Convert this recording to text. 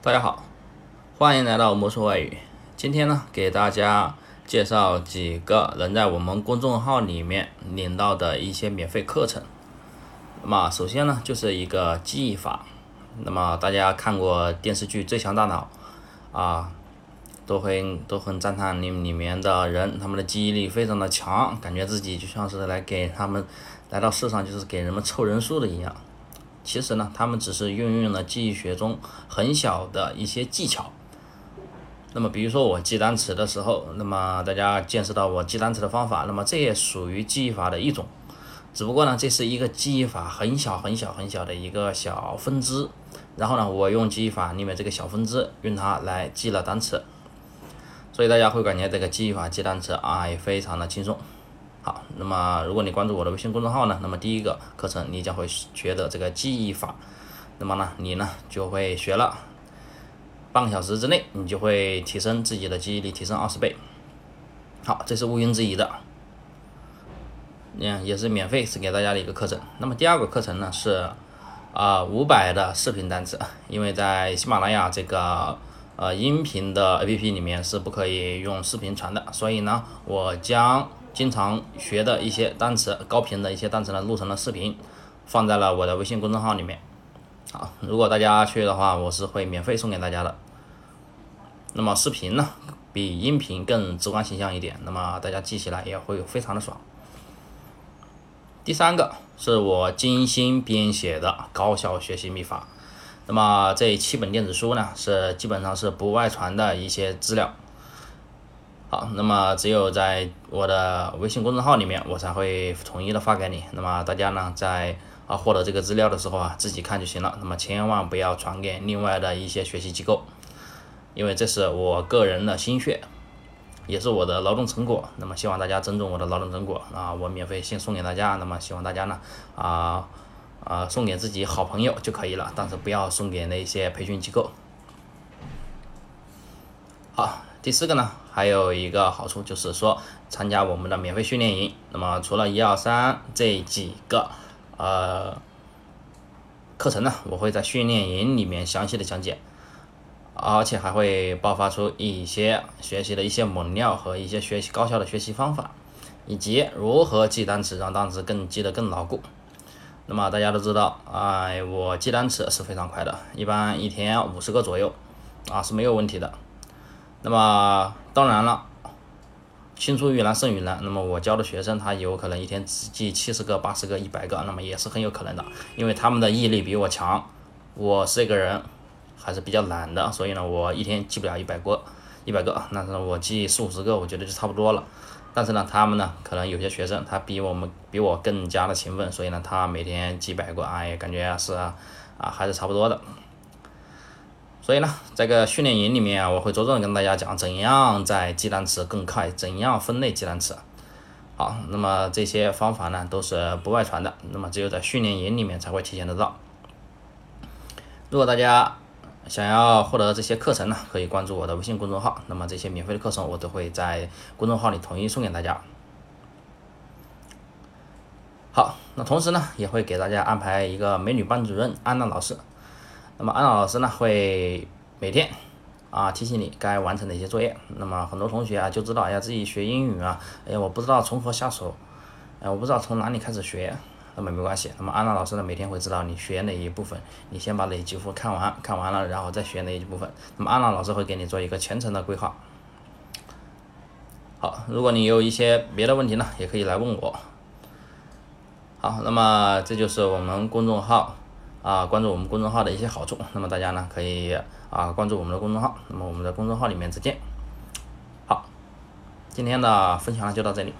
大家好，欢迎来到魔术外语。今天呢，给大家介绍几个能在我们公众号里面领到的一些免费课程。那么，首先呢，就是一个记忆法。那么，大家看过电视剧《最强大脑》啊，都会都很赞叹里里面的人，他们的记忆力非常的强，感觉自己就像是来给他们来到世上就是给人们凑人数的一样。其实呢，他们只是运用了记忆学中很小的一些技巧。那么，比如说我记单词的时候，那么大家见识到我记单词的方法，那么这也属于记忆法的一种。只不过呢，这是一个记忆法很小很小很小的一个小分支。然后呢，我用记忆法里面这个小分支，用它来记了单词。所以大家会感觉这个记忆法记单词啊，也非常的轻松。好，那么如果你关注我的微信公众号呢，那么第一个课程你将会学的这个记忆法，那么呢，你呢就会学了，半个小时之内你就会提升自己的记忆力，提升二十倍。好，这是毋庸置疑的，嗯，也是免费是给大家的一个课程。那么第二个课程呢是啊五百的视频单词，因为在喜马拉雅这个呃音频的 APP 里面是不可以用视频传的，所以呢，我将经常学的一些单词，高频的一些单词呢，录成了视频，放在了我的微信公众号里面。好，如果大家去的话，我是会免费送给大家的。那么视频呢，比音频更直观形象一点，那么大家记起来也会非常的爽。第三个是我精心编写的高效学习秘法，那么这七本电子书呢，是基本上是不外传的一些资料。好，那么只有在我的微信公众号里面，我才会统一的发给你。那么大家呢，在啊获得这个资料的时候啊，自己看就行了。那么千万不要传给另外的一些学习机构，因为这是我个人的心血，也是我的劳动成果。那么希望大家尊重我的劳动成果啊，我免费先送给大家。那么希望大家呢啊啊送给自己好朋友就可以了，但是不要送给那些培训机构。第四个呢，还有一个好处就是说，参加我们的免费训练营。那么除了一二三这几个呃课程呢，我会在训练营里面详细的讲解，而且还会爆发出一些学习的一些猛料和一些学习高效的学习方法，以及如何记单词，让单词更记得更牢固。那么大家都知道，哎，我记单词是非常快的，一般一天五十个左右啊是没有问题的。那么当然了，青出于蓝胜于蓝。那么我教的学生他有可能一天只记七十个、八十个、一百个，那么也是很有可能的，因为他们的毅力比我强。我这个人还是比较懒的，所以呢，我一天记不了一百个、一百个，但是我记四五十个，我觉得就差不多了。但是呢，他们呢，可能有些学生他比我们比我更加的勤奋，所以呢，他每天几百个，哎，感觉是啊，还是差不多的。所以呢，这个训练营里面啊，我会着重跟大家讲怎样在记单词更快，怎样分类记单词。好，那么这些方法呢都是不外传的，那么只有在训练营里面才会体现得到。如果大家想要获得这些课程呢，可以关注我的微信公众号，那么这些免费的课程我都会在公众号里统一送给大家。好，那同时呢，也会给大家安排一个美女班主任安娜老师。那么安娜老师呢会每天啊提醒你该完成的一些作业。那么很多同学啊就知道，哎呀自己学英语啊，哎呀我不知道从何下手，哎我不知道从哪里开始学。那么没关系，那么安娜老师呢每天会知道你学哪一部分，你先把哪几幅看完，看完了然后再学哪一部分。那么安娜老师会给你做一个全程的规划。好，如果你有一些别的问题呢，也可以来问我。好，那么这就是我们公众号。啊，关注我们公众号的一些好处，那么大家呢可以啊关注我们的公众号，那么我们的公众号里面再见。好，今天的分享就到这里。